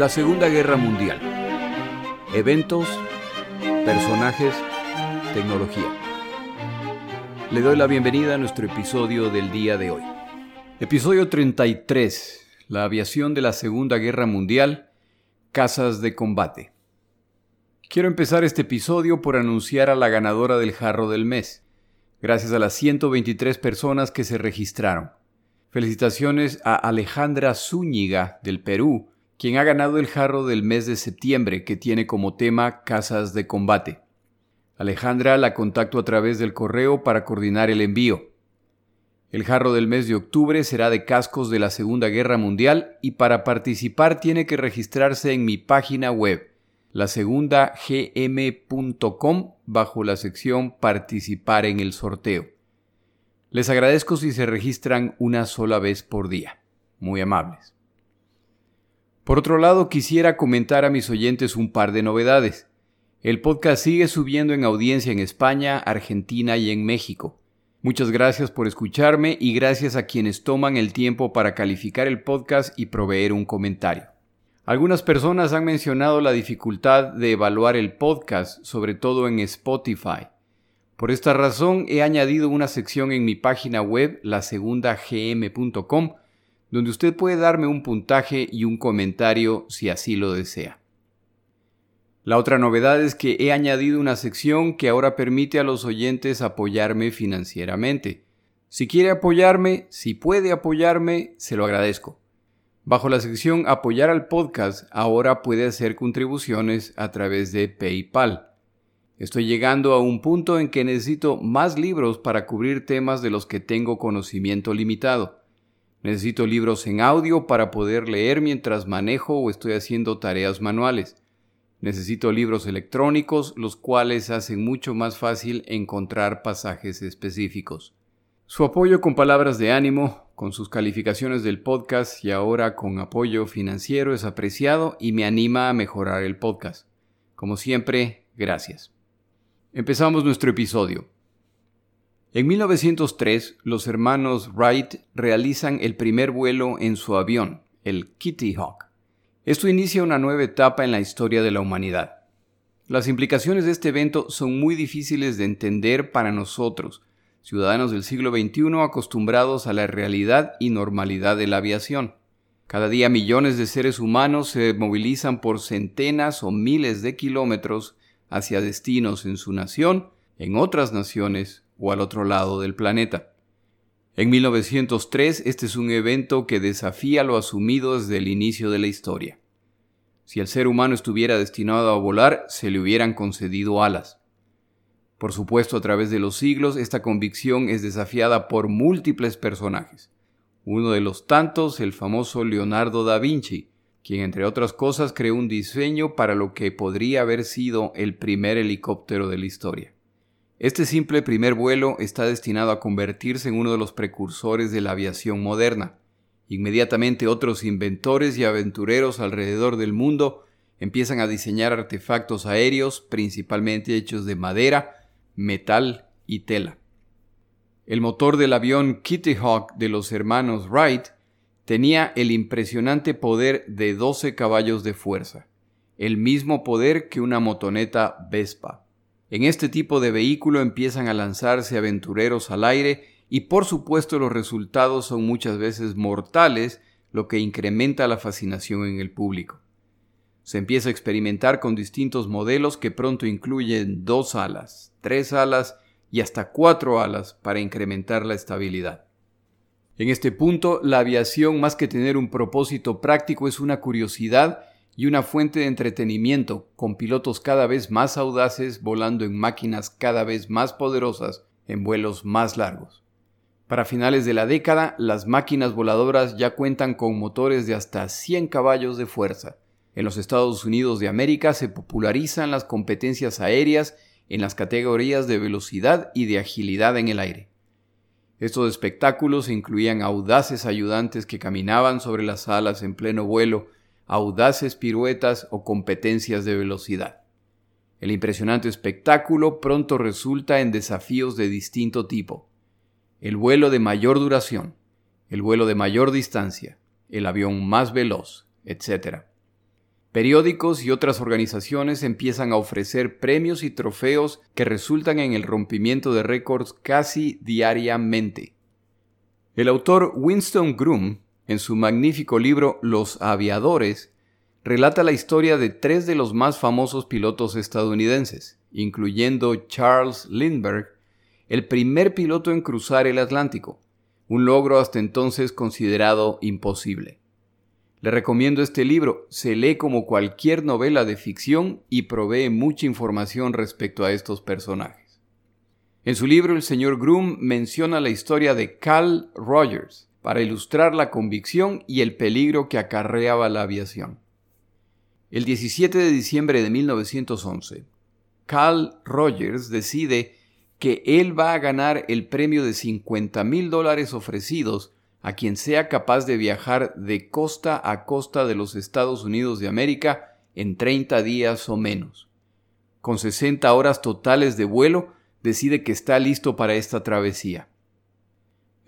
La Segunda Guerra Mundial. Eventos, personajes, tecnología. Le doy la bienvenida a nuestro episodio del día de hoy. Episodio 33. La aviación de la Segunda Guerra Mundial. Casas de combate. Quiero empezar este episodio por anunciar a la ganadora del jarro del mes, gracias a las 123 personas que se registraron. Felicitaciones a Alejandra Zúñiga del Perú, quien ha ganado el jarro del mes de septiembre que tiene como tema Casas de Combate. Alejandra la contacto a través del correo para coordinar el envío. El jarro del mes de octubre será de cascos de la Segunda Guerra Mundial y para participar tiene que registrarse en mi página web, lasegundagm.com, bajo la sección Participar en el sorteo. Les agradezco si se registran una sola vez por día. Muy amables. Por otro lado, quisiera comentar a mis oyentes un par de novedades. El podcast sigue subiendo en audiencia en España, Argentina y en México. Muchas gracias por escucharme y gracias a quienes toman el tiempo para calificar el podcast y proveer un comentario. Algunas personas han mencionado la dificultad de evaluar el podcast, sobre todo en Spotify. Por esta razón he añadido una sección en mi página web, lasegundagm.com, donde usted puede darme un puntaje y un comentario si así lo desea. La otra novedad es que he añadido una sección que ahora permite a los oyentes apoyarme financieramente. Si quiere apoyarme, si puede apoyarme, se lo agradezco. Bajo la sección Apoyar al podcast, ahora puede hacer contribuciones a través de PayPal. Estoy llegando a un punto en que necesito más libros para cubrir temas de los que tengo conocimiento limitado. Necesito libros en audio para poder leer mientras manejo o estoy haciendo tareas manuales. Necesito libros electrónicos, los cuales hacen mucho más fácil encontrar pasajes específicos. Su apoyo con palabras de ánimo, con sus calificaciones del podcast y ahora con apoyo financiero es apreciado y me anima a mejorar el podcast. Como siempre, gracias. Empezamos nuestro episodio. En 1903, los hermanos Wright realizan el primer vuelo en su avión, el Kitty Hawk. Esto inicia una nueva etapa en la historia de la humanidad. Las implicaciones de este evento son muy difíciles de entender para nosotros, ciudadanos del siglo XXI acostumbrados a la realidad y normalidad de la aviación. Cada día millones de seres humanos se movilizan por centenas o miles de kilómetros hacia destinos en su nación, en otras naciones o al otro lado del planeta. En 1903 este es un evento que desafía lo asumido desde el inicio de la historia. Si el ser humano estuviera destinado a volar, se le hubieran concedido alas. Por supuesto, a través de los siglos, esta convicción es desafiada por múltiples personajes. Uno de los tantos, el famoso Leonardo da Vinci, quien entre otras cosas creó un diseño para lo que podría haber sido el primer helicóptero de la historia. Este simple primer vuelo está destinado a convertirse en uno de los precursores de la aviación moderna. Inmediatamente otros inventores y aventureros alrededor del mundo empiezan a diseñar artefactos aéreos, principalmente hechos de madera, metal y tela. El motor del avión Kitty Hawk de los hermanos Wright tenía el impresionante poder de 12 caballos de fuerza, el mismo poder que una motoneta Vespa. En este tipo de vehículo empiezan a lanzarse aventureros al aire y por supuesto los resultados son muchas veces mortales, lo que incrementa la fascinación en el público. Se empieza a experimentar con distintos modelos que pronto incluyen dos alas, tres alas y hasta cuatro alas para incrementar la estabilidad. En este punto, la aviación más que tener un propósito práctico es una curiosidad y una fuente de entretenimiento, con pilotos cada vez más audaces volando en máquinas cada vez más poderosas en vuelos más largos. Para finales de la década, las máquinas voladoras ya cuentan con motores de hasta 100 caballos de fuerza. En los Estados Unidos de América se popularizan las competencias aéreas en las categorías de velocidad y de agilidad en el aire. Estos espectáculos incluían audaces ayudantes que caminaban sobre las alas en pleno vuelo audaces piruetas o competencias de velocidad. El impresionante espectáculo pronto resulta en desafíos de distinto tipo. El vuelo de mayor duración, el vuelo de mayor distancia, el avión más veloz, etc. Periódicos y otras organizaciones empiezan a ofrecer premios y trofeos que resultan en el rompimiento de récords casi diariamente. El autor Winston Groom, en su magnífico libro Los aviadores, relata la historia de tres de los más famosos pilotos estadounidenses, incluyendo Charles Lindbergh, el primer piloto en cruzar el Atlántico, un logro hasta entonces considerado imposible. Le recomiendo este libro, se lee como cualquier novela de ficción y provee mucha información respecto a estos personajes. En su libro el señor Groom menciona la historia de Carl Rogers para ilustrar la convicción y el peligro que acarreaba la aviación. El 17 de diciembre de 1911, Carl Rogers decide que él va a ganar el premio de 50 mil dólares ofrecidos a quien sea capaz de viajar de costa a costa de los Estados Unidos de América en 30 días o menos. Con 60 horas totales de vuelo, decide que está listo para esta travesía.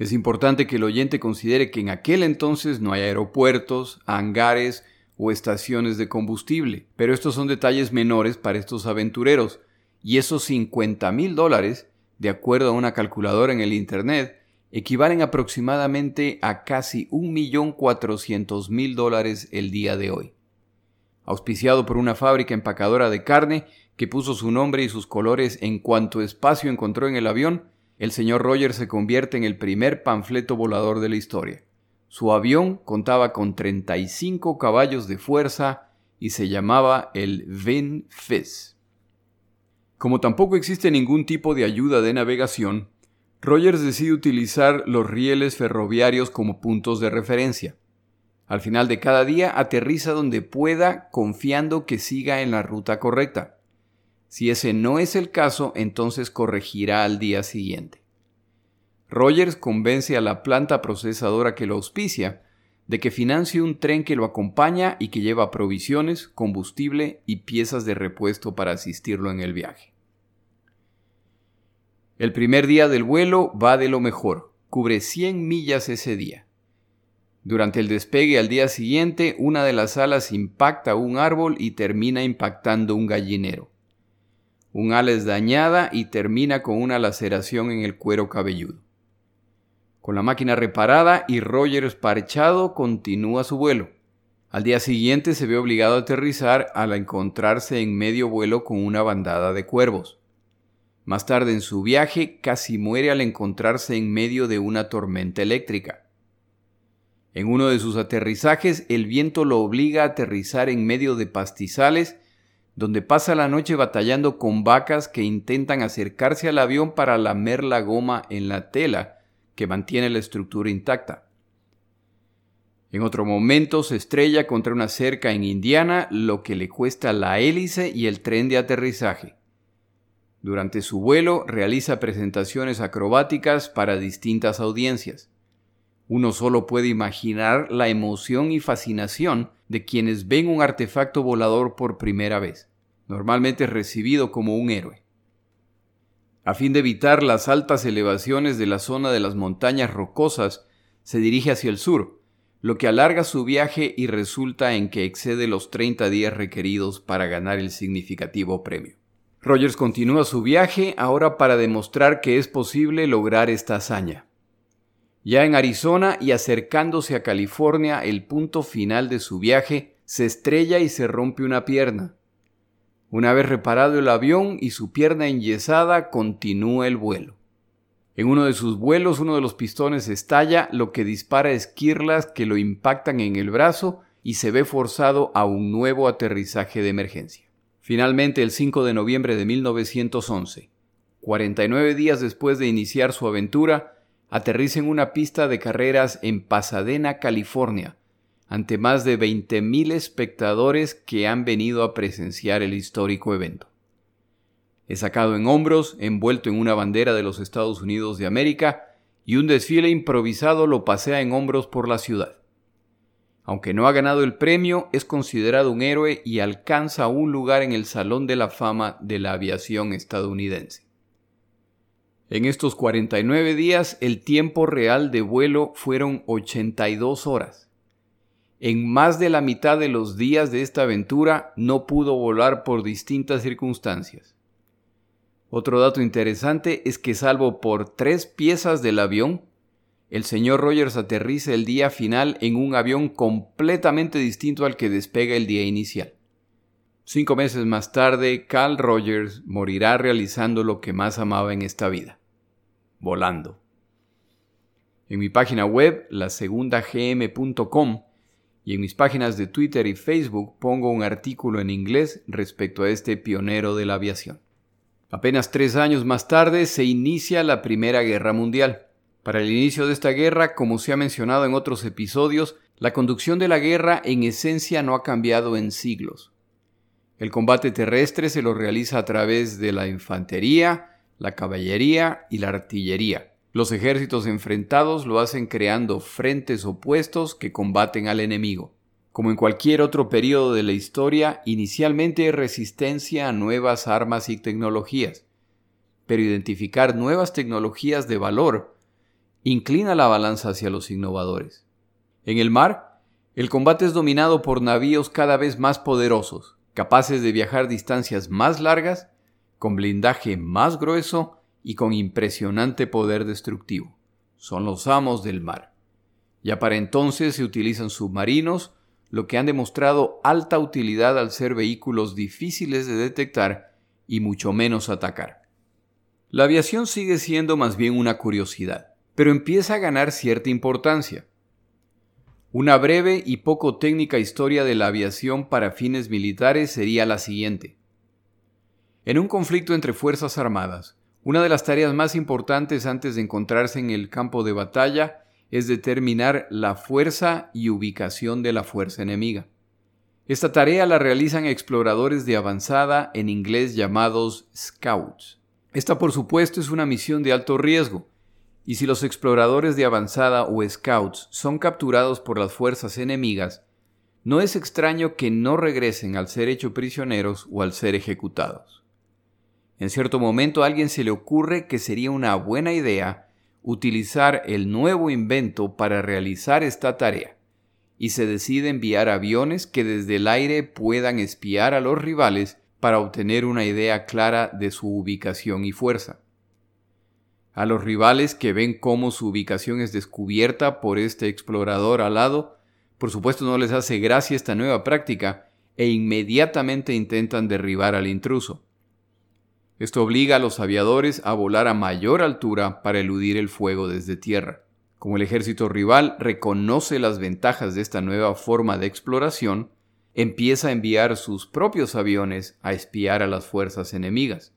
Es importante que el oyente considere que en aquel entonces no hay aeropuertos, hangares o estaciones de combustible, pero estos son detalles menores para estos aventureros, y esos 50 mil dólares, de acuerdo a una calculadora en el Internet, equivalen aproximadamente a casi 1.400.000 dólares el día de hoy. Auspiciado por una fábrica empacadora de carne que puso su nombre y sus colores en cuanto espacio encontró en el avión, el señor Rogers se convierte en el primer panfleto volador de la historia. Su avión contaba con 35 caballos de fuerza y se llamaba el Vin Fizz. Como tampoco existe ningún tipo de ayuda de navegación, Rogers decide utilizar los rieles ferroviarios como puntos de referencia. Al final de cada día aterriza donde pueda confiando que siga en la ruta correcta. Si ese no es el caso, entonces corregirá al día siguiente. Rogers convence a la planta procesadora que lo auspicia de que financie un tren que lo acompaña y que lleva provisiones, combustible y piezas de repuesto para asistirlo en el viaje. El primer día del vuelo va de lo mejor, cubre 100 millas ese día. Durante el despegue al día siguiente, una de las alas impacta un árbol y termina impactando un gallinero. Un ala es dañada y termina con una laceración en el cuero cabelludo. Con la máquina reparada y Rogers parchado, continúa su vuelo. Al día siguiente se ve obligado a aterrizar al encontrarse en medio vuelo con una bandada de cuervos. Más tarde en su viaje casi muere al encontrarse en medio de una tormenta eléctrica. En uno de sus aterrizajes el viento lo obliga a aterrizar en medio de pastizales, donde pasa la noche batallando con vacas que intentan acercarse al avión para lamer la goma en la tela que mantiene la estructura intacta. En otro momento se estrella contra una cerca en Indiana, lo que le cuesta la hélice y el tren de aterrizaje. Durante su vuelo realiza presentaciones acrobáticas para distintas audiencias. Uno solo puede imaginar la emoción y fascinación de quienes ven un artefacto volador por primera vez, normalmente recibido como un héroe. A fin de evitar las altas elevaciones de la zona de las montañas rocosas, se dirige hacia el sur, lo que alarga su viaje y resulta en que excede los 30 días requeridos para ganar el significativo premio. Rogers continúa su viaje ahora para demostrar que es posible lograr esta hazaña. Ya en Arizona y acercándose a California, el punto final de su viaje, se estrella y se rompe una pierna. Una vez reparado el avión y su pierna enyesada, continúa el vuelo. En uno de sus vuelos, uno de los pistones estalla, lo que dispara esquirlas que lo impactan en el brazo y se ve forzado a un nuevo aterrizaje de emergencia. Finalmente, el 5 de noviembre de 1911, 49 días después de iniciar su aventura, aterriza en una pista de carreras en Pasadena, California, ante más de 20.000 espectadores que han venido a presenciar el histórico evento. Es sacado en hombros, envuelto en una bandera de los Estados Unidos de América, y un desfile improvisado lo pasea en hombros por la ciudad. Aunque no ha ganado el premio, es considerado un héroe y alcanza un lugar en el Salón de la Fama de la Aviación estadounidense. En estos 49 días, el tiempo real de vuelo fueron 82 horas. en más de la mitad de los días de esta aventura no pudo volar por distintas circunstancias. Otro dato interesante es que salvo por tres piezas del avión, el señor Rogers aterriza el día final en un avión completamente distinto al que despega el día inicial. Cinco meses más tarde, Carl Rogers morirá realizando lo que más amaba en esta vida, volando. En mi página web, lasegundagm.com, y en mis páginas de Twitter y Facebook pongo un artículo en inglés respecto a este pionero de la aviación. Apenas tres años más tarde se inicia la Primera Guerra Mundial. Para el inicio de esta guerra, como se ha mencionado en otros episodios, la conducción de la guerra en esencia no ha cambiado en siglos. El combate terrestre se lo realiza a través de la infantería, la caballería y la artillería. Los ejércitos enfrentados lo hacen creando frentes opuestos que combaten al enemigo. Como en cualquier otro periodo de la historia, inicialmente hay resistencia a nuevas armas y tecnologías, pero identificar nuevas tecnologías de valor inclina la balanza hacia los innovadores. En el mar, el combate es dominado por navíos cada vez más poderosos, capaces de viajar distancias más largas, con blindaje más grueso y con impresionante poder destructivo. Son los amos del mar. Ya para entonces se utilizan submarinos, lo que han demostrado alta utilidad al ser vehículos difíciles de detectar y mucho menos atacar. La aviación sigue siendo más bien una curiosidad, pero empieza a ganar cierta importancia. Una breve y poco técnica historia de la aviación para fines militares sería la siguiente. En un conflicto entre Fuerzas Armadas, una de las tareas más importantes antes de encontrarse en el campo de batalla es determinar la fuerza y ubicación de la fuerza enemiga. Esta tarea la realizan exploradores de avanzada en inglés llamados scouts. Esta por supuesto es una misión de alto riesgo, y si los exploradores de avanzada o scouts son capturados por las fuerzas enemigas, no es extraño que no regresen al ser hechos prisioneros o al ser ejecutados. En cierto momento a alguien se le ocurre que sería una buena idea utilizar el nuevo invento para realizar esta tarea, y se decide enviar aviones que desde el aire puedan espiar a los rivales para obtener una idea clara de su ubicación y fuerza. A los rivales que ven cómo su ubicación es descubierta por este explorador al lado, por supuesto no les hace gracia esta nueva práctica e inmediatamente intentan derribar al intruso. Esto obliga a los aviadores a volar a mayor altura para eludir el fuego desde tierra. Como el ejército rival reconoce las ventajas de esta nueva forma de exploración, empieza a enviar sus propios aviones a espiar a las fuerzas enemigas.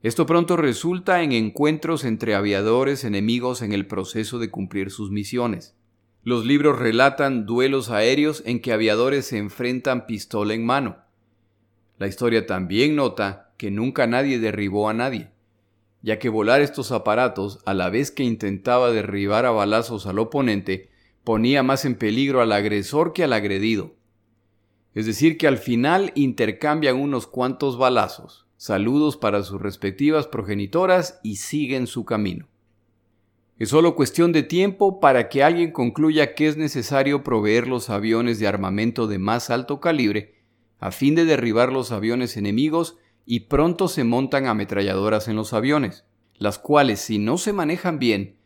Esto pronto resulta en encuentros entre aviadores enemigos en el proceso de cumplir sus misiones. Los libros relatan duelos aéreos en que aviadores se enfrentan pistola en mano. La historia también nota que nunca nadie derribó a nadie, ya que volar estos aparatos a la vez que intentaba derribar a balazos al oponente ponía más en peligro al agresor que al agredido. Es decir, que al final intercambian unos cuantos balazos, saludos para sus respectivas progenitoras y siguen su camino. Es solo cuestión de tiempo para que alguien concluya que es necesario proveer los aviones de armamento de más alto calibre a fin de derribar los aviones enemigos y pronto se montan ametralladoras en los aviones, las cuales si no se manejan bien,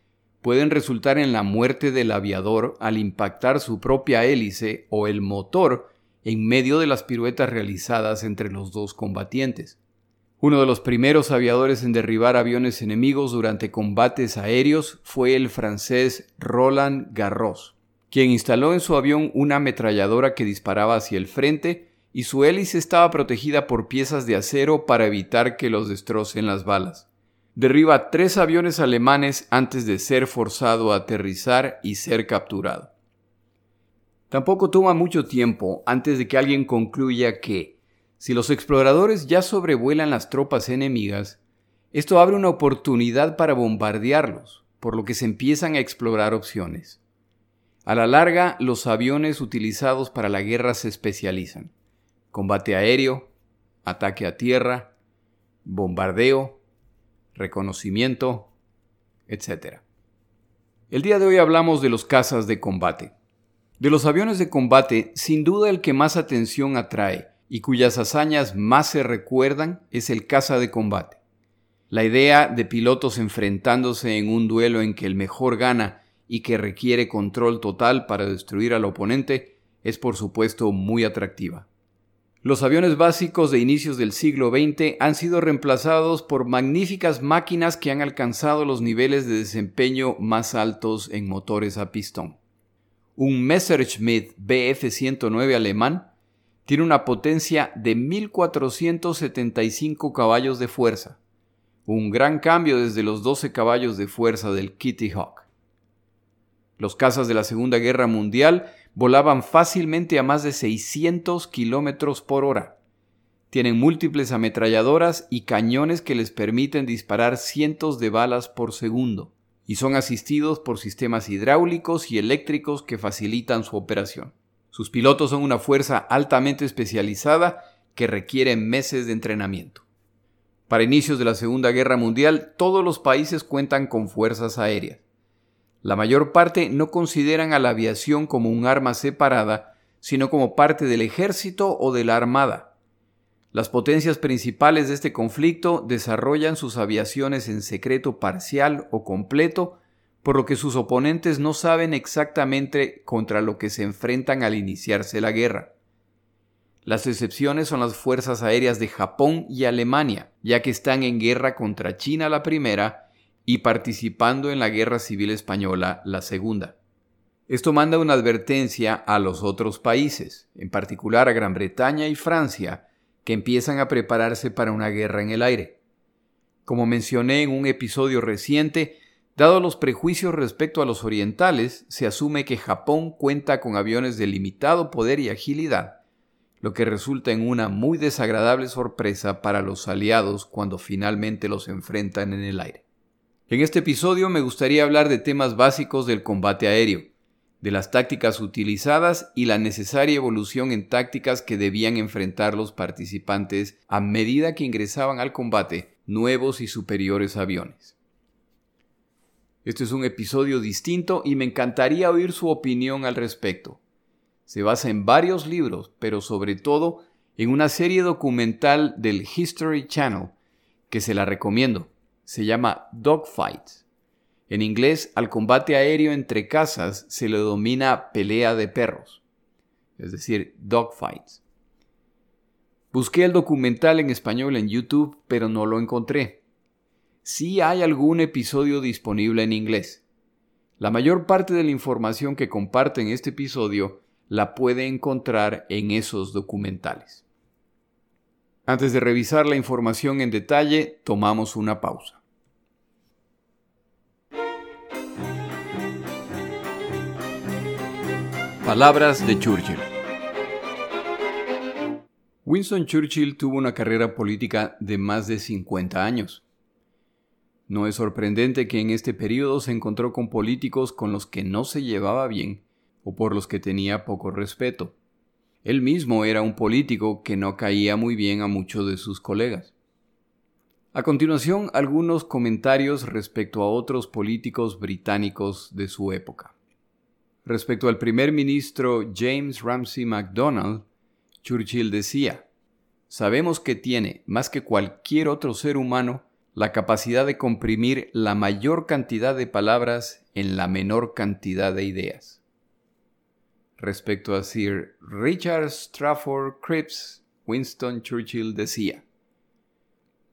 pueden resultar en la muerte del aviador al impactar su propia hélice o el motor en medio de las piruetas realizadas entre los dos combatientes. Uno de los primeros aviadores en derribar aviones enemigos durante combates aéreos fue el francés Roland Garros, quien instaló en su avión una ametralladora que disparaba hacia el frente y su hélice estaba protegida por piezas de acero para evitar que los destrocen las balas. Derriba tres aviones alemanes antes de ser forzado a aterrizar y ser capturado. Tampoco toma mucho tiempo antes de que alguien concluya que, si los exploradores ya sobrevuelan las tropas enemigas, esto abre una oportunidad para bombardearlos, por lo que se empiezan a explorar opciones. A la larga, los aviones utilizados para la guerra se especializan combate aéreo, ataque a tierra, bombardeo, reconocimiento, etc. El día de hoy hablamos de los cazas de combate. De los aviones de combate, sin duda el que más atención atrae y cuyas hazañas más se recuerdan es el caza de combate. La idea de pilotos enfrentándose en un duelo en que el mejor gana y que requiere control total para destruir al oponente es por supuesto muy atractiva. Los aviones básicos de inicios del siglo XX han sido reemplazados por magníficas máquinas que han alcanzado los niveles de desempeño más altos en motores a pistón. Un Messerschmitt Bf-109 alemán tiene una potencia de 1475 caballos de fuerza, un gran cambio desde los 12 caballos de fuerza del Kitty Hawk. Los cazas de la Segunda Guerra Mundial volaban fácilmente a más de 600 kilómetros por hora. Tienen múltiples ametralladoras y cañones que les permiten disparar cientos de balas por segundo, y son asistidos por sistemas hidráulicos y eléctricos que facilitan su operación. Sus pilotos son una fuerza altamente especializada que requiere meses de entrenamiento. Para inicios de la Segunda Guerra Mundial, todos los países cuentan con fuerzas aéreas. La mayor parte no consideran a la aviación como un arma separada, sino como parte del ejército o de la armada. Las potencias principales de este conflicto desarrollan sus aviaciones en secreto parcial o completo por lo que sus oponentes no saben exactamente contra lo que se enfrentan al iniciarse la guerra. Las excepciones son las fuerzas aéreas de Japón y Alemania, ya que están en guerra contra China la primera y participando en la Guerra Civil Española la segunda. Esto manda una advertencia a los otros países, en particular a Gran Bretaña y Francia, que empiezan a prepararse para una guerra en el aire. Como mencioné en un episodio reciente, Dado los prejuicios respecto a los orientales, se asume que Japón cuenta con aviones de limitado poder y agilidad, lo que resulta en una muy desagradable sorpresa para los aliados cuando finalmente los enfrentan en el aire. En este episodio me gustaría hablar de temas básicos del combate aéreo, de las tácticas utilizadas y la necesaria evolución en tácticas que debían enfrentar los participantes a medida que ingresaban al combate nuevos y superiores aviones. Este es un episodio distinto y me encantaría oír su opinión al respecto. Se basa en varios libros, pero sobre todo en una serie documental del History Channel, que se la recomiendo. Se llama Dogfights. En inglés, al combate aéreo entre casas se le domina pelea de perros, es decir, dogfights. Busqué el documental en español en YouTube, pero no lo encontré sí hay algún episodio disponible en inglés. La mayor parte de la información que comparto en este episodio la puede encontrar en esos documentales. Antes de revisar la información en detalle, tomamos una pausa. Palabras de Churchill. Winston Churchill tuvo una carrera política de más de 50 años. No es sorprendente que en este periodo se encontró con políticos con los que no se llevaba bien o por los que tenía poco respeto. Él mismo era un político que no caía muy bien a muchos de sus colegas. A continuación, algunos comentarios respecto a otros políticos británicos de su época. Respecto al primer ministro James Ramsay MacDonald, Churchill decía, Sabemos que tiene, más que cualquier otro ser humano, la capacidad de comprimir la mayor cantidad de palabras en la menor cantidad de ideas. Respecto a Sir Richard Strafford Cripps, Winston Churchill decía,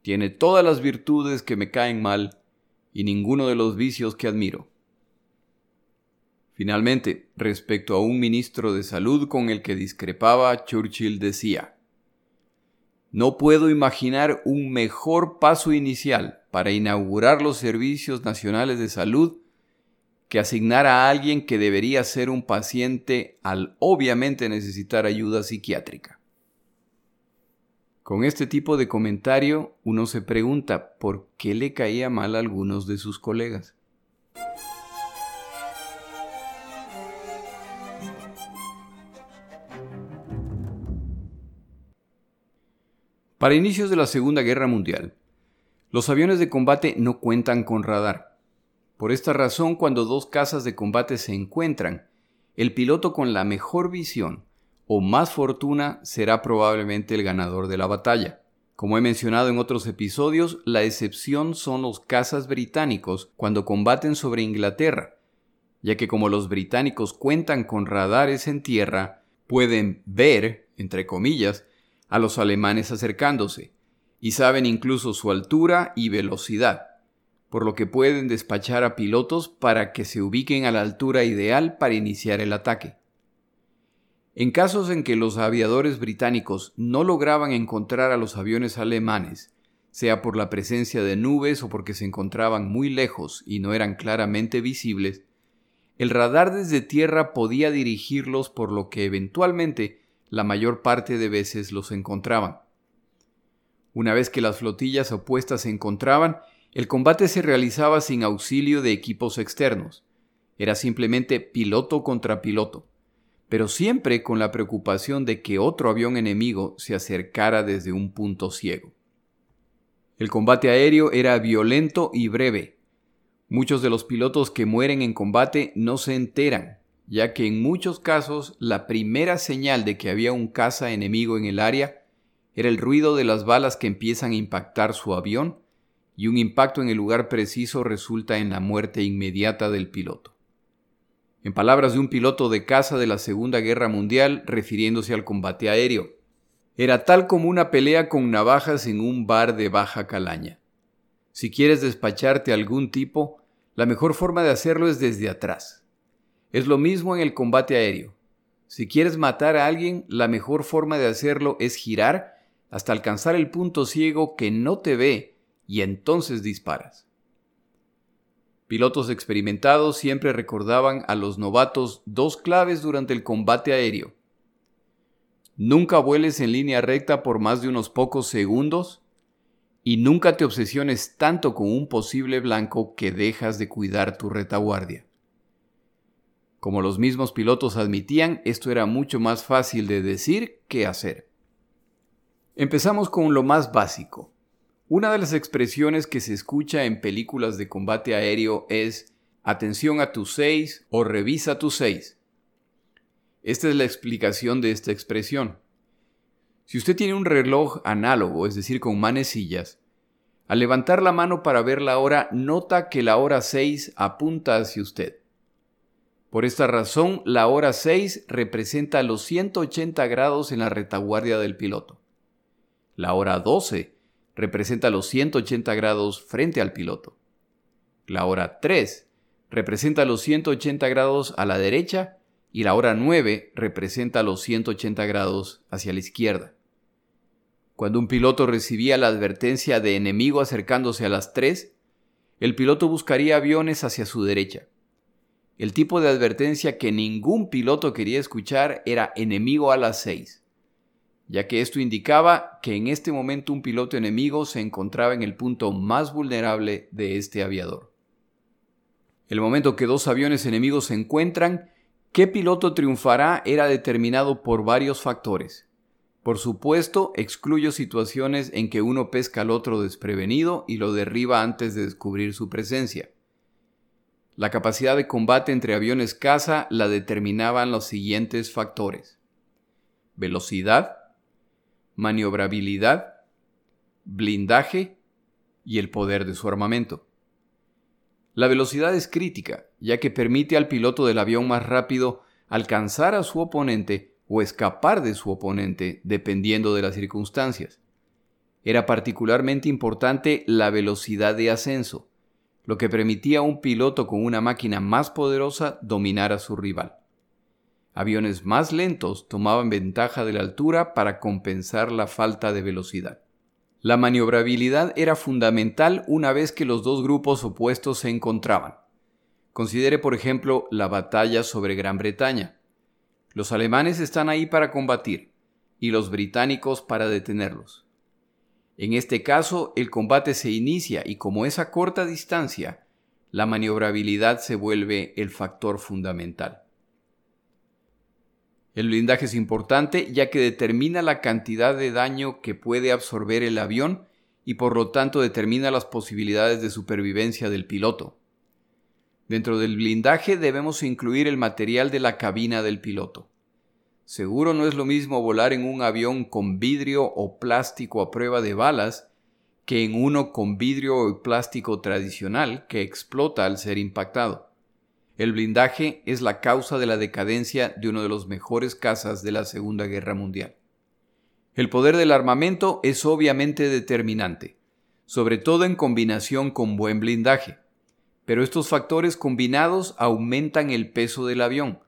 Tiene todas las virtudes que me caen mal y ninguno de los vicios que admiro. Finalmente, respecto a un ministro de salud con el que discrepaba, Churchill decía, no puedo imaginar un mejor paso inicial para inaugurar los servicios nacionales de salud que asignar a alguien que debería ser un paciente al obviamente necesitar ayuda psiquiátrica. Con este tipo de comentario uno se pregunta por qué le caía mal a algunos de sus colegas. Para inicios de la Segunda Guerra Mundial, los aviones de combate no cuentan con radar. Por esta razón, cuando dos casas de combate se encuentran, el piloto con la mejor visión o más fortuna será probablemente el ganador de la batalla. Como he mencionado en otros episodios, la excepción son los cazas británicos cuando combaten sobre Inglaterra, ya que como los británicos cuentan con radares en tierra, pueden ver, entre comillas, a los alemanes acercándose, y saben incluso su altura y velocidad, por lo que pueden despachar a pilotos para que se ubiquen a la altura ideal para iniciar el ataque. En casos en que los aviadores británicos no lograban encontrar a los aviones alemanes, sea por la presencia de nubes o porque se encontraban muy lejos y no eran claramente visibles, el radar desde tierra podía dirigirlos por lo que eventualmente la mayor parte de veces los encontraban. Una vez que las flotillas opuestas se encontraban, el combate se realizaba sin auxilio de equipos externos. Era simplemente piloto contra piloto pero siempre con la preocupación de que otro avión enemigo se acercara desde un punto ciego. El combate aéreo era violento y breve. Muchos de los pilotos que mueren en combate no se enteran, ya que en muchos casos la primera señal de que había un caza enemigo en el área era el ruido de las balas que empiezan a impactar su avión, y un impacto en el lugar preciso resulta en la muerte inmediata del piloto en palabras de un piloto de caza de la Segunda Guerra Mundial refiriéndose al combate aéreo. Era tal como una pelea con navajas en un bar de baja calaña. Si quieres despacharte a algún tipo, la mejor forma de hacerlo es desde atrás. Es lo mismo en el combate aéreo. Si quieres matar a alguien, la mejor forma de hacerlo es girar hasta alcanzar el punto ciego que no te ve y entonces disparas. Pilotos experimentados siempre recordaban a los novatos dos claves durante el combate aéreo. Nunca vueles en línea recta por más de unos pocos segundos y nunca te obsesiones tanto con un posible blanco que dejas de cuidar tu retaguardia. Como los mismos pilotos admitían, esto era mucho más fácil de decir que hacer. Empezamos con lo más básico, una de las expresiones que se escucha en películas de combate aéreo es atención a tus seis o revisa tus seis. Esta es la explicación de esta expresión. Si usted tiene un reloj análogo, es decir, con manecillas, al levantar la mano para ver la hora, nota que la hora 6 apunta hacia usted. Por esta razón, la hora 6 representa los 180 grados en la retaguardia del piloto. La hora 12 representa los 180 grados frente al piloto. La hora 3 representa los 180 grados a la derecha y la hora 9 representa los 180 grados hacia la izquierda. Cuando un piloto recibía la advertencia de enemigo acercándose a las 3, el piloto buscaría aviones hacia su derecha. El tipo de advertencia que ningún piloto quería escuchar era enemigo a las 6 ya que esto indicaba que en este momento un piloto enemigo se encontraba en el punto más vulnerable de este aviador. El momento que dos aviones enemigos se encuentran, qué piloto triunfará era determinado por varios factores. Por supuesto, excluyo situaciones en que uno pesca al otro desprevenido y lo derriba antes de descubrir su presencia. La capacidad de combate entre aviones caza la determinaban los siguientes factores. Velocidad, maniobrabilidad, blindaje y el poder de su armamento. La velocidad es crítica, ya que permite al piloto del avión más rápido alcanzar a su oponente o escapar de su oponente dependiendo de las circunstancias. Era particularmente importante la velocidad de ascenso, lo que permitía a un piloto con una máquina más poderosa dominar a su rival. Aviones más lentos tomaban ventaja de la altura para compensar la falta de velocidad. La maniobrabilidad era fundamental una vez que los dos grupos opuestos se encontraban. Considere, por ejemplo, la batalla sobre Gran Bretaña. Los alemanes están ahí para combatir y los británicos para detenerlos. En este caso, el combate se inicia y como es a corta distancia, la maniobrabilidad se vuelve el factor fundamental. El blindaje es importante ya que determina la cantidad de daño que puede absorber el avión y por lo tanto determina las posibilidades de supervivencia del piloto. Dentro del blindaje debemos incluir el material de la cabina del piloto. Seguro no es lo mismo volar en un avión con vidrio o plástico a prueba de balas que en uno con vidrio y plástico tradicional que explota al ser impactado. El blindaje es la causa de la decadencia de uno de los mejores cazas de la Segunda Guerra Mundial. El poder del armamento es obviamente determinante, sobre todo en combinación con buen blindaje, pero estos factores combinados aumentan el peso del avión,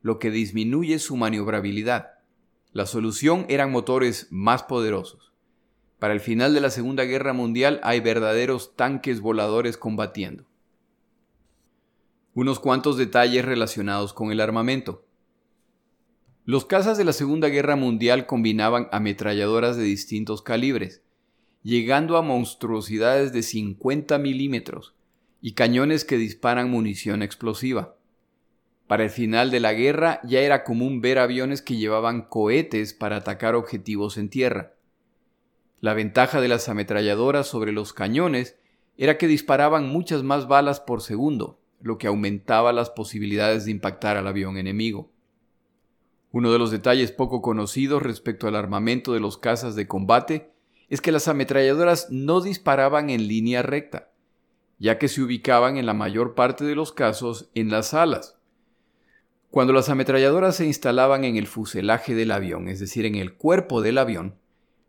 lo que disminuye su maniobrabilidad. La solución eran motores más poderosos. Para el final de la Segunda Guerra Mundial hay verdaderos tanques voladores combatiendo. Unos cuantos detalles relacionados con el armamento. Los cazas de la Segunda Guerra Mundial combinaban ametralladoras de distintos calibres, llegando a monstruosidades de 50 milímetros y cañones que disparan munición explosiva. Para el final de la guerra ya era común ver aviones que llevaban cohetes para atacar objetivos en tierra. La ventaja de las ametralladoras sobre los cañones era que disparaban muchas más balas por segundo, lo que aumentaba las posibilidades de impactar al avión enemigo. Uno de los detalles poco conocidos respecto al armamento de los cazas de combate es que las ametralladoras no disparaban en línea recta, ya que se ubicaban en la mayor parte de los casos en las alas, cuando las ametralladoras se instalaban en el fuselaje del avión, es decir, en el cuerpo del avión,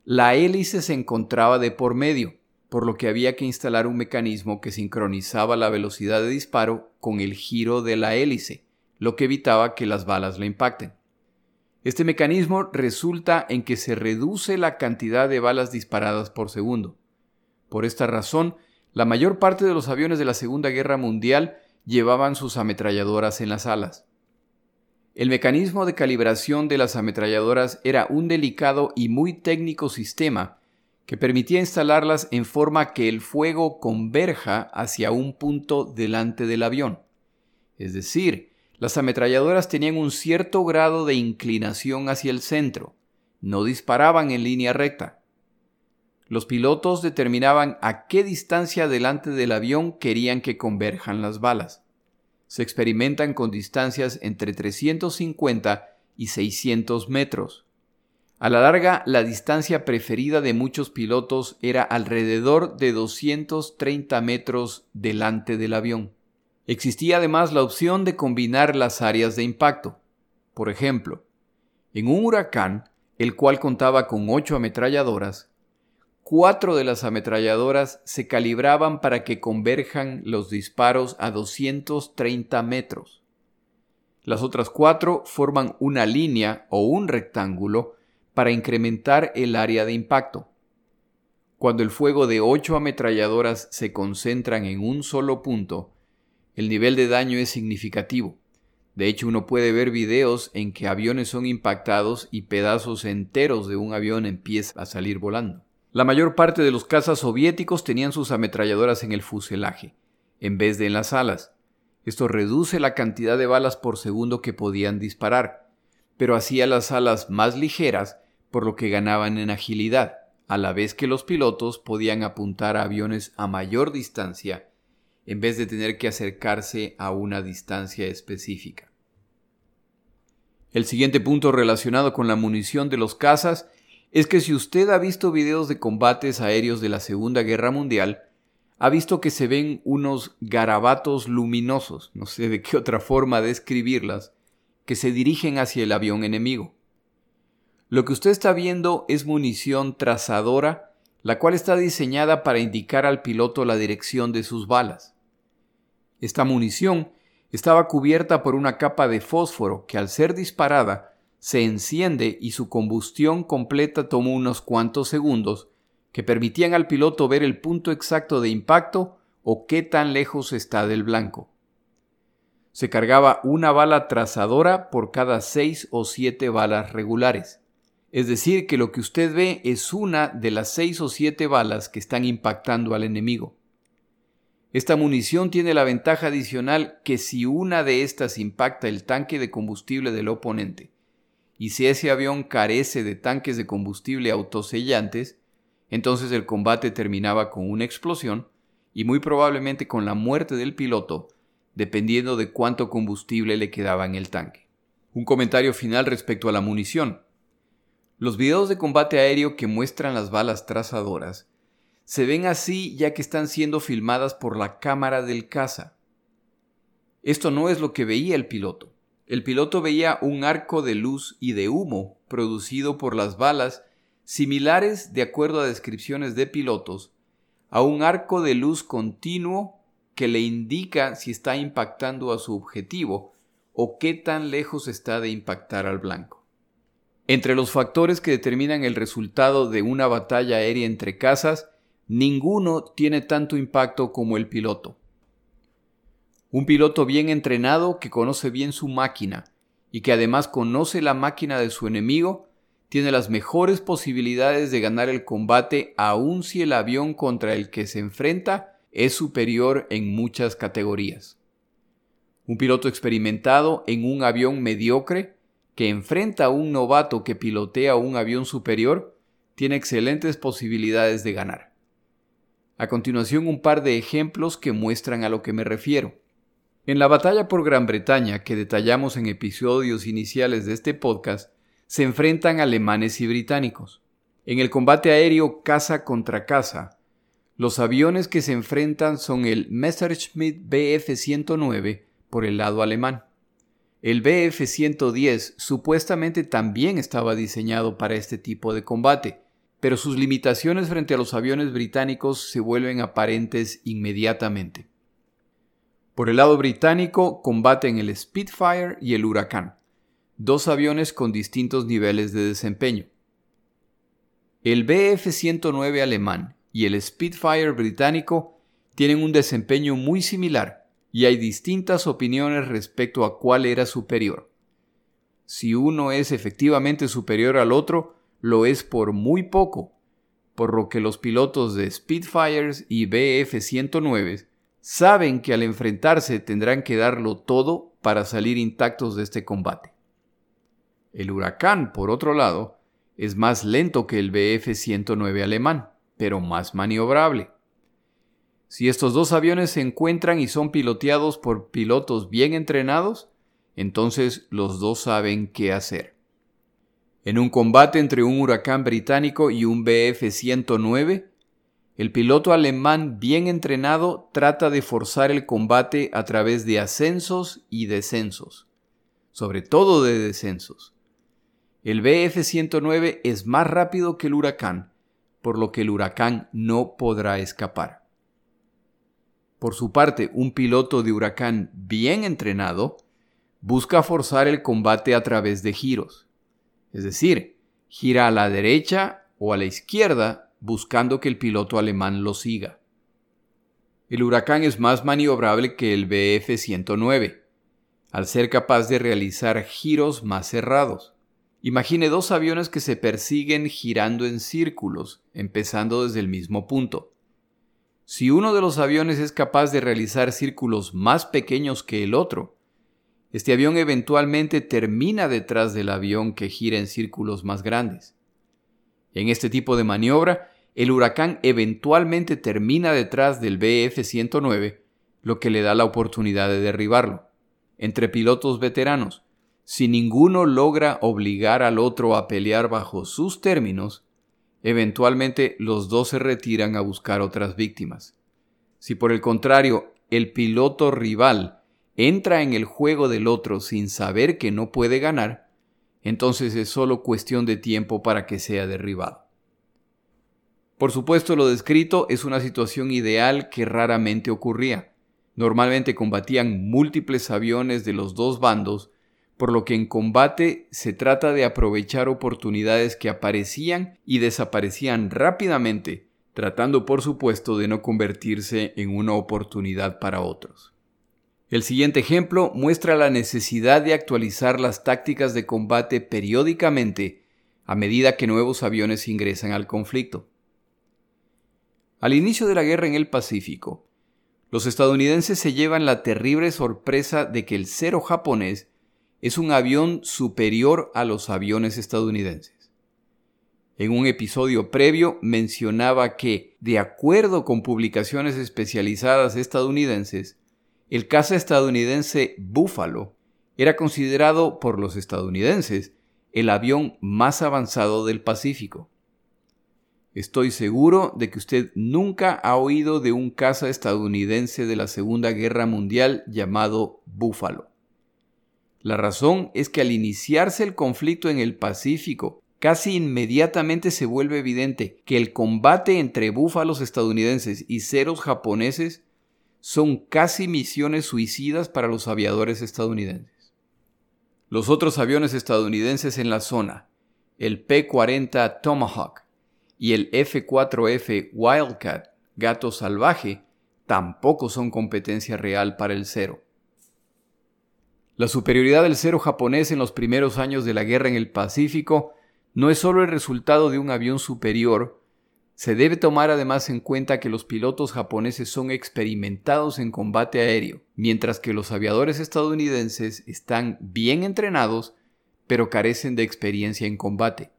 la hélice se encontraba de por medio, por lo que había que instalar un mecanismo que sincronizaba la velocidad de disparo con el giro de la hélice, lo que evitaba que las balas la impacten. Este mecanismo resulta en que se reduce la cantidad de balas disparadas por segundo. Por esta razón, la mayor parte de los aviones de la Segunda Guerra Mundial llevaban sus ametralladoras en las alas. El mecanismo de calibración de las ametralladoras era un delicado y muy técnico sistema que permitía instalarlas en forma que el fuego converja hacia un punto delante del avión. Es decir, las ametralladoras tenían un cierto grado de inclinación hacia el centro, no disparaban en línea recta. Los pilotos determinaban a qué distancia delante del avión querían que converjan las balas se experimentan con distancias entre 350 y 600 metros. A la larga, la distancia preferida de muchos pilotos era alrededor de 230 metros delante del avión. Existía además la opción de combinar las áreas de impacto. Por ejemplo, en un huracán, el cual contaba con ocho ametralladoras, Cuatro de las ametralladoras se calibraban para que converjan los disparos a 230 metros. Las otras cuatro forman una línea o un rectángulo para incrementar el área de impacto. Cuando el fuego de ocho ametralladoras se concentran en un solo punto, el nivel de daño es significativo. De hecho, uno puede ver videos en que aviones son impactados y pedazos enteros de un avión empiezan a salir volando. La mayor parte de los cazas soviéticos tenían sus ametralladoras en el fuselaje, en vez de en las alas. Esto reduce la cantidad de balas por segundo que podían disparar, pero hacía las alas más ligeras, por lo que ganaban en agilidad, a la vez que los pilotos podían apuntar a aviones a mayor distancia, en vez de tener que acercarse a una distancia específica. El siguiente punto relacionado con la munición de los cazas es que si usted ha visto videos de combates aéreos de la Segunda Guerra Mundial, ha visto que se ven unos garabatos luminosos, no sé de qué otra forma describirlas, que se dirigen hacia el avión enemigo. Lo que usted está viendo es munición trazadora, la cual está diseñada para indicar al piloto la dirección de sus balas. Esta munición estaba cubierta por una capa de fósforo que al ser disparada se enciende y su combustión completa tomó unos cuantos segundos que permitían al piloto ver el punto exacto de impacto o qué tan lejos está del blanco. Se cargaba una bala trazadora por cada seis o siete balas regulares. Es decir, que lo que usted ve es una de las seis o siete balas que están impactando al enemigo. Esta munición tiene la ventaja adicional que si una de estas impacta el tanque de combustible del oponente, y si ese avión carece de tanques de combustible autosellantes, entonces el combate terminaba con una explosión y muy probablemente con la muerte del piloto, dependiendo de cuánto combustible le quedaba en el tanque. Un comentario final respecto a la munición. Los videos de combate aéreo que muestran las balas trazadoras se ven así ya que están siendo filmadas por la cámara del caza. Esto no es lo que veía el piloto. El piloto veía un arco de luz y de humo producido por las balas similares, de acuerdo a descripciones de pilotos, a un arco de luz continuo que le indica si está impactando a su objetivo o qué tan lejos está de impactar al blanco. Entre los factores que determinan el resultado de una batalla aérea entre casas, ninguno tiene tanto impacto como el piloto. Un piloto bien entrenado que conoce bien su máquina y que además conoce la máquina de su enemigo, tiene las mejores posibilidades de ganar el combate aun si el avión contra el que se enfrenta es superior en muchas categorías. Un piloto experimentado en un avión mediocre que enfrenta a un novato que pilotea un avión superior tiene excelentes posibilidades de ganar. A continuación un par de ejemplos que muestran a lo que me refiero. En la batalla por Gran Bretaña que detallamos en episodios iniciales de este podcast, se enfrentan alemanes y británicos. En el combate aéreo casa contra casa, los aviones que se enfrentan son el Messerschmitt Bf-109 por el lado alemán. El Bf-110 supuestamente también estaba diseñado para este tipo de combate, pero sus limitaciones frente a los aviones británicos se vuelven aparentes inmediatamente. Por el lado británico combaten el Spitfire y el Huracán, dos aviones con distintos niveles de desempeño. El Bf-109 alemán y el Spitfire británico tienen un desempeño muy similar y hay distintas opiniones respecto a cuál era superior. Si uno es efectivamente superior al otro, lo es por muy poco, por lo que los pilotos de Spitfires y Bf-109 saben que al enfrentarse tendrán que darlo todo para salir intactos de este combate. El huracán, por otro lado, es más lento que el Bf-109 alemán, pero más maniobrable. Si estos dos aviones se encuentran y son piloteados por pilotos bien entrenados, entonces los dos saben qué hacer. En un combate entre un huracán británico y un Bf-109, el piloto alemán bien entrenado trata de forzar el combate a través de ascensos y descensos, sobre todo de descensos. El Bf-109 es más rápido que el huracán, por lo que el huracán no podrá escapar. Por su parte, un piloto de huracán bien entrenado busca forzar el combate a través de giros, es decir, gira a la derecha o a la izquierda buscando que el piloto alemán lo siga. El huracán es más maniobrable que el Bf-109, al ser capaz de realizar giros más cerrados. Imagine dos aviones que se persiguen girando en círculos, empezando desde el mismo punto. Si uno de los aviones es capaz de realizar círculos más pequeños que el otro, este avión eventualmente termina detrás del avión que gira en círculos más grandes. En este tipo de maniobra, el huracán eventualmente termina detrás del BF-109, lo que le da la oportunidad de derribarlo. Entre pilotos veteranos, si ninguno logra obligar al otro a pelear bajo sus términos, eventualmente los dos se retiran a buscar otras víctimas. Si por el contrario el piloto rival entra en el juego del otro sin saber que no puede ganar, entonces es solo cuestión de tiempo para que sea derribado. Por supuesto, lo descrito es una situación ideal que raramente ocurría. Normalmente combatían múltiples aviones de los dos bandos, por lo que en combate se trata de aprovechar oportunidades que aparecían y desaparecían rápidamente, tratando por supuesto de no convertirse en una oportunidad para otros. El siguiente ejemplo muestra la necesidad de actualizar las tácticas de combate periódicamente a medida que nuevos aviones ingresan al conflicto. Al inicio de la guerra en el Pacífico, los estadounidenses se llevan la terrible sorpresa de que el cero japonés es un avión superior a los aviones estadounidenses. En un episodio previo mencionaba que, de acuerdo con publicaciones especializadas estadounidenses, el caza estadounidense Buffalo era considerado por los estadounidenses el avión más avanzado del Pacífico. Estoy seguro de que usted nunca ha oído de un caza estadounidense de la Segunda Guerra Mundial llamado Buffalo. La razón es que al iniciarse el conflicto en el Pacífico, casi inmediatamente se vuelve evidente que el combate entre búfalos estadounidenses y ceros japoneses son casi misiones suicidas para los aviadores estadounidenses. Los otros aviones estadounidenses en la zona, el P-40 Tomahawk y el F-4F Wildcat, gato salvaje, tampoco son competencia real para el cero. La superioridad del cero japonés en los primeros años de la guerra en el Pacífico no es solo el resultado de un avión superior, se debe tomar además en cuenta que los pilotos japoneses son experimentados en combate aéreo, mientras que los aviadores estadounidenses están bien entrenados, pero carecen de experiencia en combate.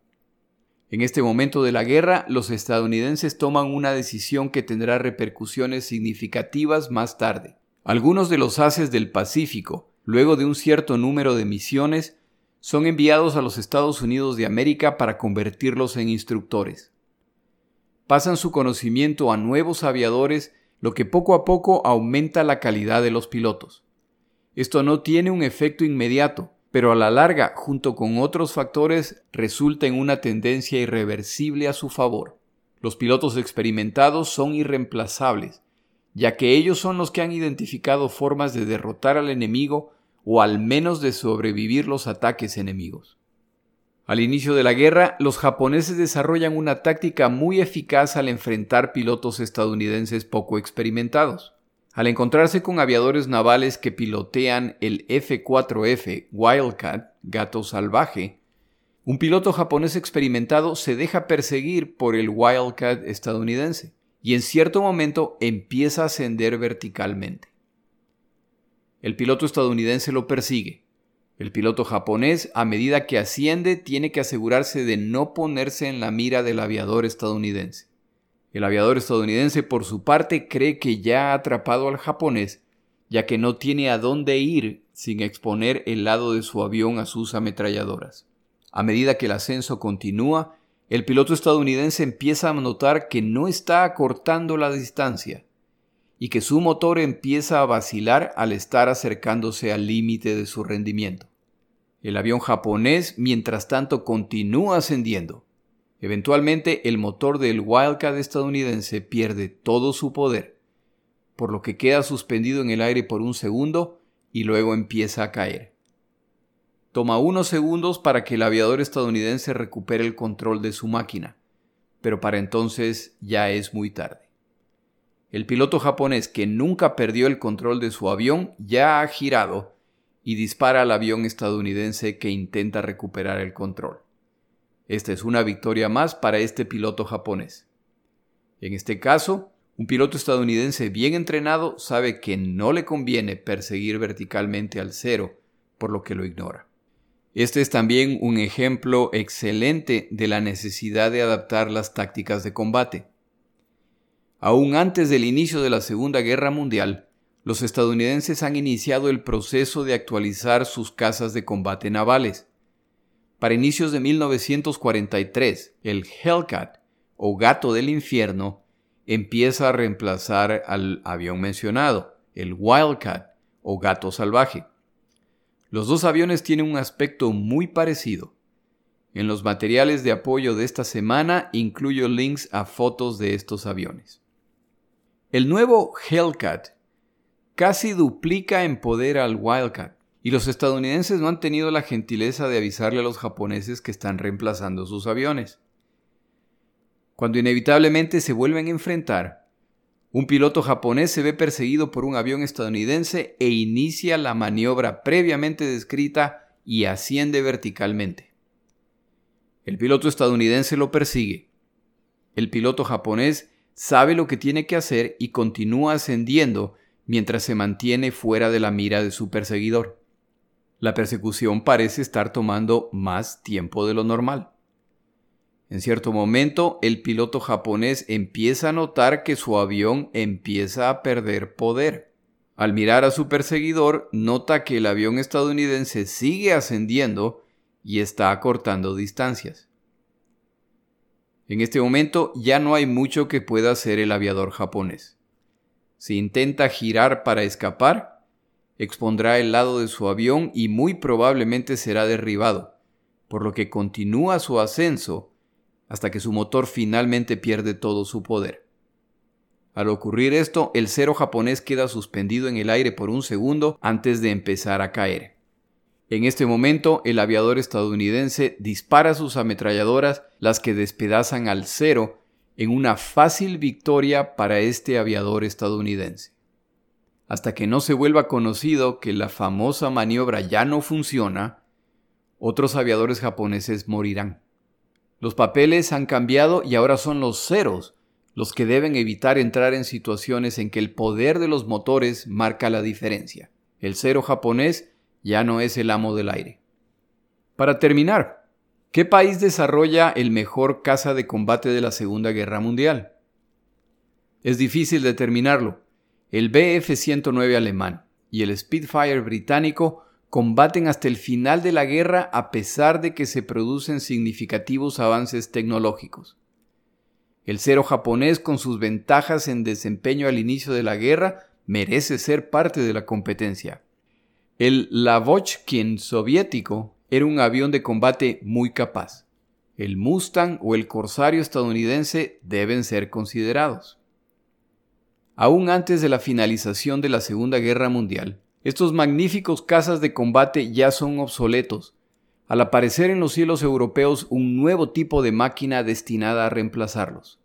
En este momento de la guerra, los estadounidenses toman una decisión que tendrá repercusiones significativas más tarde. Algunos de los haces del Pacífico, luego de un cierto número de misiones, son enviados a los Estados Unidos de América para convertirlos en instructores. Pasan su conocimiento a nuevos aviadores, lo que poco a poco aumenta la calidad de los pilotos. Esto no tiene un efecto inmediato, pero a la larga, junto con otros factores, resulta en una tendencia irreversible a su favor. Los pilotos experimentados son irreemplazables, ya que ellos son los que han identificado formas de derrotar al enemigo o al menos de sobrevivir los ataques enemigos. Al inicio de la guerra, los japoneses desarrollan una táctica muy eficaz al enfrentar pilotos estadounidenses poco experimentados. Al encontrarse con aviadores navales que pilotean el F-4F Wildcat, gato salvaje, un piloto japonés experimentado se deja perseguir por el Wildcat estadounidense y en cierto momento empieza a ascender verticalmente. El piloto estadounidense lo persigue. El piloto japonés, a medida que asciende, tiene que asegurarse de no ponerse en la mira del aviador estadounidense. El aviador estadounidense, por su parte, cree que ya ha atrapado al japonés, ya que no tiene a dónde ir sin exponer el lado de su avión a sus ametralladoras. A medida que el ascenso continúa, el piloto estadounidense empieza a notar que no está acortando la distancia y que su motor empieza a vacilar al estar acercándose al límite de su rendimiento. El avión japonés, mientras tanto, continúa ascendiendo. Eventualmente, el motor del Wildcat estadounidense pierde todo su poder, por lo que queda suspendido en el aire por un segundo y luego empieza a caer. Toma unos segundos para que el aviador estadounidense recupere el control de su máquina, pero para entonces ya es muy tarde. El piloto japonés que nunca perdió el control de su avión ya ha girado y dispara al avión estadounidense que intenta recuperar el control. Esta es una victoria más para este piloto japonés. En este caso, un piloto estadounidense bien entrenado sabe que no le conviene perseguir verticalmente al cero, por lo que lo ignora. Este es también un ejemplo excelente de la necesidad de adaptar las tácticas de combate. Aún antes del inicio de la Segunda Guerra Mundial, los estadounidenses han iniciado el proceso de actualizar sus casas de combate navales. Para inicios de 1943, el Hellcat, o gato del infierno, empieza a reemplazar al avión mencionado, el Wildcat, o gato salvaje. Los dos aviones tienen un aspecto muy parecido. En los materiales de apoyo de esta semana incluyo links a fotos de estos aviones. El nuevo Hellcat casi duplica en poder al Wildcat, y los estadounidenses no han tenido la gentileza de avisarle a los japoneses que están reemplazando sus aviones. Cuando inevitablemente se vuelven a enfrentar, un piloto japonés se ve perseguido por un avión estadounidense e inicia la maniobra previamente descrita y asciende verticalmente. El piloto estadounidense lo persigue. El piloto japonés sabe lo que tiene que hacer y continúa ascendiendo mientras se mantiene fuera de la mira de su perseguidor. La persecución parece estar tomando más tiempo de lo normal. En cierto momento, el piloto japonés empieza a notar que su avión empieza a perder poder. Al mirar a su perseguidor, nota que el avión estadounidense sigue ascendiendo y está acortando distancias. En este momento ya no hay mucho que pueda hacer el aviador japonés. Si intenta girar para escapar, expondrá el lado de su avión y muy probablemente será derribado, por lo que continúa su ascenso hasta que su motor finalmente pierde todo su poder. Al ocurrir esto, el cero japonés queda suspendido en el aire por un segundo antes de empezar a caer. En este momento, el aviador estadounidense dispara sus ametralladoras, las que despedazan al cero, en una fácil victoria para este aviador estadounidense. Hasta que no se vuelva conocido que la famosa maniobra ya no funciona, otros aviadores japoneses morirán. Los papeles han cambiado y ahora son los ceros los que deben evitar entrar en situaciones en que el poder de los motores marca la diferencia. El cero japonés ya no es el amo del aire. Para terminar, ¿qué país desarrolla el mejor caza de combate de la Segunda Guerra Mundial? Es difícil determinarlo. El BF-109 alemán y el Spitfire británico combaten hasta el final de la guerra a pesar de que se producen significativos avances tecnológicos. El cero japonés, con sus ventajas en desempeño al inicio de la guerra, merece ser parte de la competencia. El Lavochkin soviético era un avión de combate muy capaz. El Mustang o el Corsario estadounidense deben ser considerados. Aún antes de la finalización de la Segunda Guerra Mundial, estos magníficos cazas de combate ya son obsoletos, al aparecer en los cielos europeos un nuevo tipo de máquina destinada a reemplazarlos.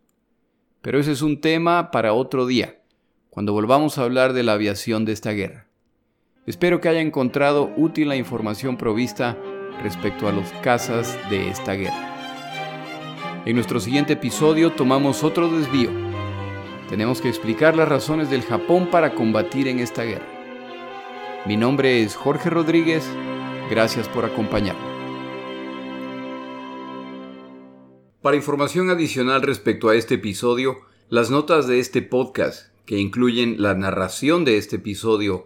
Pero ese es un tema para otro día, cuando volvamos a hablar de la aviación de esta guerra. Espero que haya encontrado útil la información provista respecto a los cazas de esta guerra. En nuestro siguiente episodio tomamos otro desvío. Tenemos que explicar las razones del Japón para combatir en esta guerra. Mi nombre es Jorge Rodríguez. Gracias por acompañarme. Para información adicional respecto a este episodio, las notas de este podcast, que incluyen la narración de este episodio,